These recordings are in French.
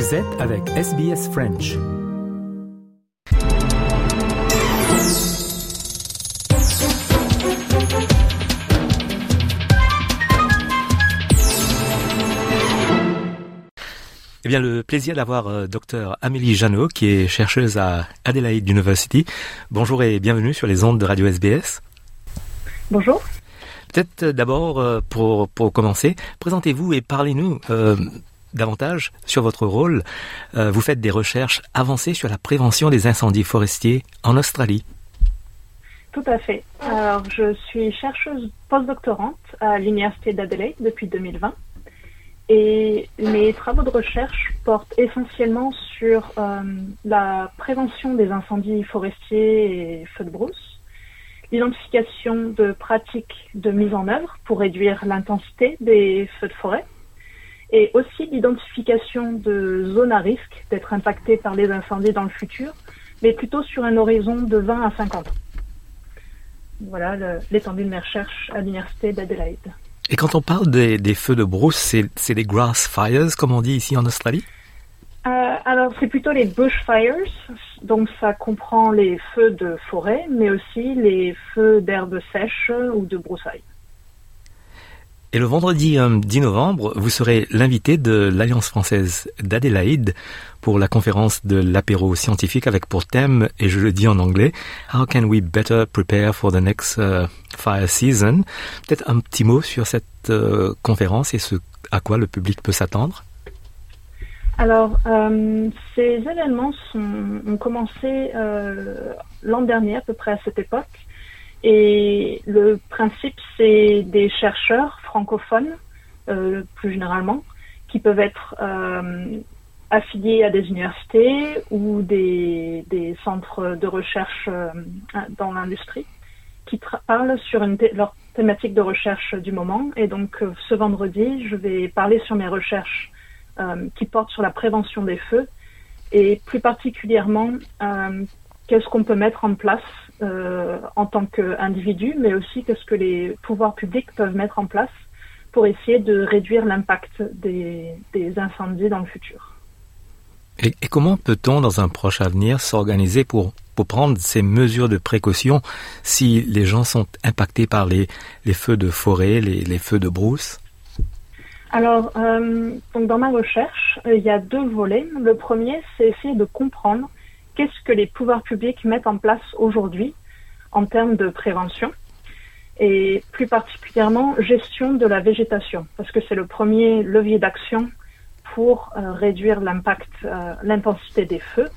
Vous êtes avec SBS French. Eh bien, le plaisir d'avoir euh, Dr Amélie Janot, qui est chercheuse à Adelaide University. Bonjour et bienvenue sur les ondes de Radio SBS. Bonjour. Peut-être euh, d'abord, euh, pour, pour commencer, présentez-vous et parlez-nous euh, davantage sur votre rôle. Euh, vous faites des recherches avancées sur la prévention des incendies forestiers en Australie. Tout à fait. Je suis chercheuse postdoctorante à l'Université d'Adelaide depuis 2020. Et mes travaux de recherche portent essentiellement sur euh, la prévention des incendies forestiers et feux de brousse, l'identification de pratiques de mise en œuvre pour réduire l'intensité des feux de forêt, et aussi l'identification de zones à risque d'être impactées par les incendies dans le futur, mais plutôt sur un horizon de 20 à 50 ans. Voilà l'étendue de mes recherches à l'Université d'Adelaide. Et quand on parle des, des feux de brousse, c'est des grass fires, comme on dit ici en Australie? Euh, alors, c'est plutôt les bushfires, donc ça comprend les feux de forêt, mais aussi les feux d'herbes sèches ou de broussailles. Et le vendredi euh, 10 novembre, vous serez l'invité de l'Alliance française d'Adélaïde pour la conférence de l'apéro scientifique avec pour thème, et je le dis en anglais, How can we better prepare for the next euh, fire season? Peut-être un petit mot sur cette euh, conférence et ce à quoi le public peut s'attendre Alors, euh, ces événements ont commencé euh, l'an dernier, à peu près à cette époque. Et le principe, c'est des chercheurs francophones, euh, plus généralement, qui peuvent être euh, affiliés à des universités ou des, des centres de recherche euh, dans l'industrie, qui parlent sur une leur thématique de recherche du moment. Et donc, euh, ce vendredi, je vais parler sur mes recherches euh, qui portent sur la prévention des feux et plus particulièrement euh, qu'est-ce qu'on peut mettre en place euh, en tant qu'individu, mais aussi qu'est-ce que les pouvoirs publics peuvent mettre en place pour essayer de réduire l'impact des, des incendies dans le futur. et, et comment peut-on, dans un proche avenir, s'organiser pour, pour prendre ces mesures de précaution si les gens sont impactés par les, les feux de forêt, les, les feux de brousse? Alors, euh, donc dans ma recherche, euh, il y a deux volets. Le premier, c'est essayer de comprendre qu'est-ce que les pouvoirs publics mettent en place aujourd'hui en termes de prévention et plus particulièrement gestion de la végétation, parce que c'est le premier levier d'action pour euh, réduire l'impact, euh, l'intensité des feux.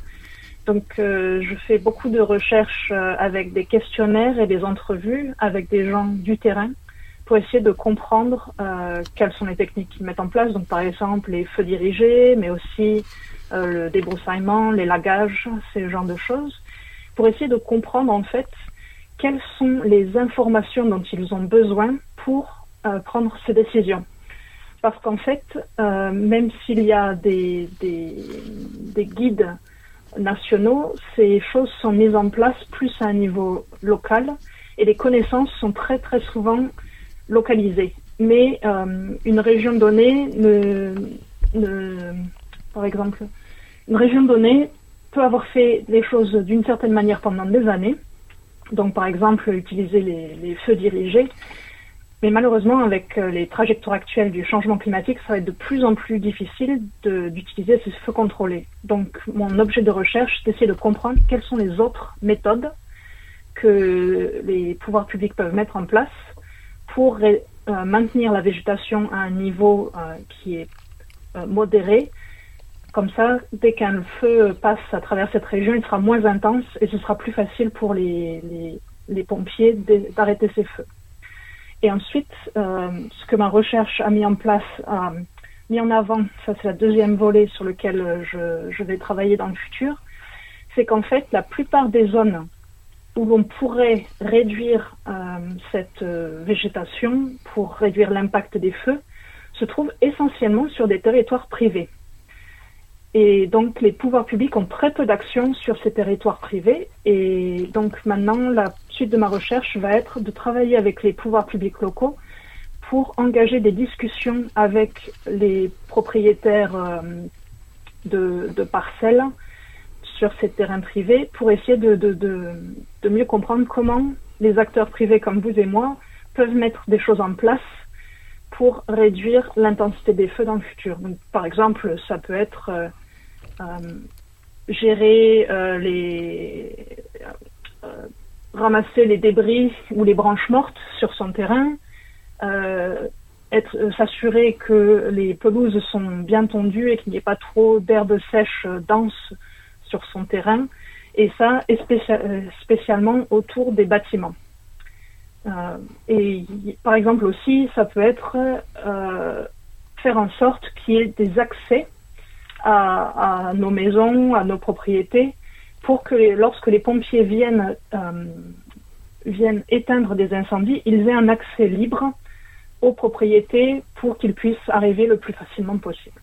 Donc, euh, je fais beaucoup de recherches avec des questionnaires et des entrevues avec des gens du terrain pour essayer de comprendre quelles sont les techniques qu'ils mettent en place. Donc, par exemple, les feux dirigés, mais aussi le débroussaillement, les lagages, ces genres de choses, pour essayer de comprendre en fait quelles sont les informations dont ils ont besoin pour euh, prendre ces décisions. Parce qu'en fait, euh, même s'il y a des, des, des guides nationaux, ces choses sont mises en place plus à un niveau local et les connaissances sont très très souvent localisées. Mais euh, une région donnée, ne, ne, par exemple, une région donnée peut avoir fait les choses d'une certaine manière pendant des années. Donc, par exemple, utiliser les, feux dirigés. Mais malheureusement, avec euh, les trajectoires actuelles du changement climatique, ça va être de plus en plus difficile d'utiliser ces feux contrôlés. Donc, mon objet de recherche, c'est d'essayer de comprendre quelles sont les autres méthodes que les pouvoirs publics peuvent mettre en place pour euh, maintenir la végétation à un niveau euh, qui est modéré. Comme ça, dès qu'un feu passe à travers cette région, il sera moins intense et ce sera plus facile pour les, pompiers d'arrêter ces feux. Et ensuite, euh, ce que ma recherche a mis en place, a mis en avant, ça c'est la deuxième volet sur lequel euh, je, vais travailler dans le futur, c'est qu'en fait, la plupart des zones où l'on pourrait réduire euh, cette euh, végétation pour réduire l'impact des feux se trouvent essentiellement sur des territoires privés. Et donc les pouvoirs publics ont très peu d'action sur ces territoires privés. Et donc maintenant, la suite de ma recherche va être de travailler avec les pouvoirs publics locaux pour engager des discussions avec les propriétaires euh, de, parcelles sur ces terrains privés pour essayer de, mieux comprendre comment les acteurs privés comme vous et moi peuvent mettre des choses en place pour réduire l'intensité des feux dans le futur. Par exemple, ça peut être euh, gérer euh, les ramasser les débris ou les branches mortes sur son terrain, être s'assurer que les pelouses sont bien tondues et qu'il n'y ait pas trop d'herbe sèche dense sur son terrain, et ça, spécialement autour des bâtiments. Euh, et par exemple aussi, ça peut être euh, faire en sorte qu'il y ait des accès à, nos maisons, à nos propriétés, pour que lorsque les pompiers viennent, euh, viennent éteindre des incendies, ils aient un accès libre aux propriétés pour qu'ils puissent arriver le plus facilement possible.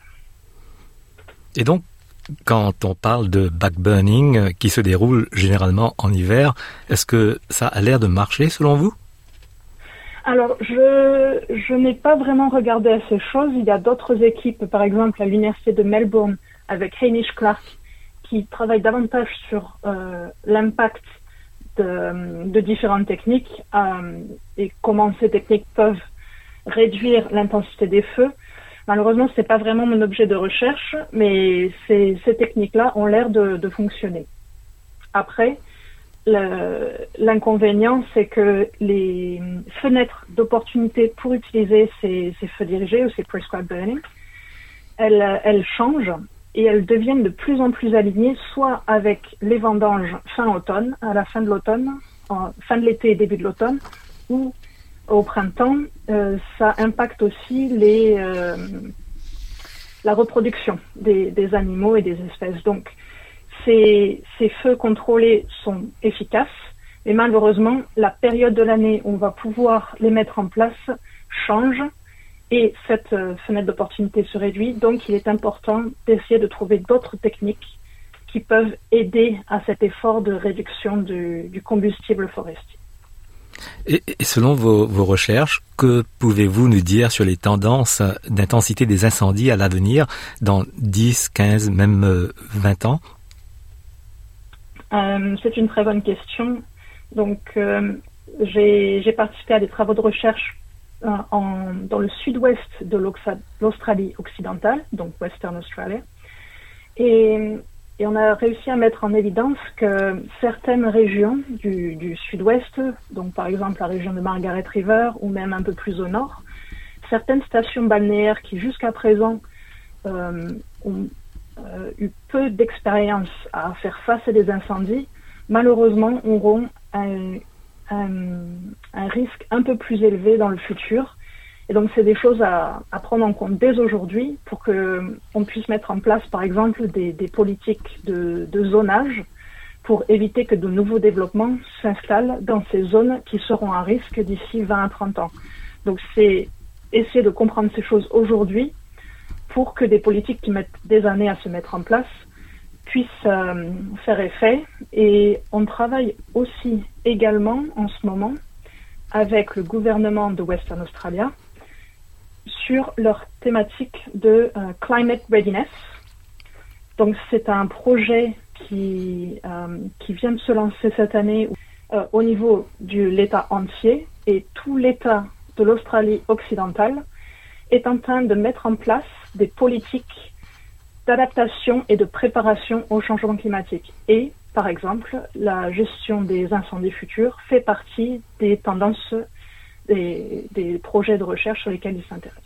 Et donc, quand on parle de backburning qui se déroule généralement en hiver, est-ce que ça a l'air de marcher selon vous? Alors, je, je n'ai pas vraiment regardé à ces choses. Il y a d'autres équipes, par exemple à l'Université de Melbourne, avec Hamish Clark, qui travaillent davantage sur euh, l'impact de, différentes techniques euh, et comment ces techniques peuvent réduire l'intensité des feux. Malheureusement, ce n'est pas vraiment mon objet de recherche, mais ces, ces techniques-là ont l'air de fonctionner. Après, L'inconvénient, c'est que les fenêtres d'opportunité pour utiliser ces, feux dirigés ou ces prescribed burning, elles, elles, changent et elles deviennent de plus en plus alignées, soit avec les vendanges fin automne, à la fin de l'automne, fin de l'été et début de l'automne, ou au printemps. Euh, ça impacte aussi les, euh, la reproduction des, des, animaux et des espèces. Donc, ces, feux contrôlés sont efficaces, mais malheureusement, la période de l'année où on va pouvoir les mettre en place change et cette euh, fenêtre d'opportunité se réduit. Donc, il est important d'essayer de trouver d'autres techniques qui peuvent aider à cet effort de réduction du, combustible forestier. Et, selon vos, vos, recherches, que pouvez-vous nous dire sur les tendances d'intensité des incendies à l'avenir dans 10, 15, même 20 euh, ans? Euh, c'est une très bonne question. Donc, euh, j'ai participé à des travaux de recherche euh, dans le sud-ouest de l'Australie occidentale, donc Western Australia. Et, on a réussi à mettre en évidence que certaines régions du, sud-ouest, donc par exemple la région de Margaret River ou même un peu plus au nord, certaines stations balnéaires qui jusqu'à présent ont eu peu d'expérience à faire face à des incendies, malheureusement auront un, risque un peu plus élevé dans le futur. Et donc, c'est des choses à, prendre en compte dès aujourd'hui pour qu'on puisse mettre en place, par exemple, des, politiques de, zonage pour éviter que de nouveaux développements s'installent dans ces zones qui seront à risque d'ici 20 à 30 ans. Donc, c'est essayer de comprendre ces choses aujourd'hui pour que des politiques qui mettent des années à se mettre en place puissent euh, faire effet. Et on travaille aussi également en ce moment avec le gouvernement de Western Australia sur leur thématique de euh, climate readiness. Donc c'est un projet qui, euh, qui vient de se lancer cette année au niveau de l'État entier et tout l'État de l'Australie occidentale est en train de mettre en place des politiques d'adaptation et de préparation au changement climatique. Et, par exemple, la gestion des incendies futurs fait partie des tendances des, des projets de recherche sur lesquels ils s'intéressent.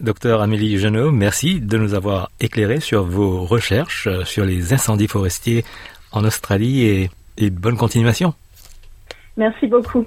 Docteur Amélie Genot, merci de nous avoir éclairé sur vos recherches euh, sur les incendies forestiers en Australie et, et bonne continuation. Merci beaucoup.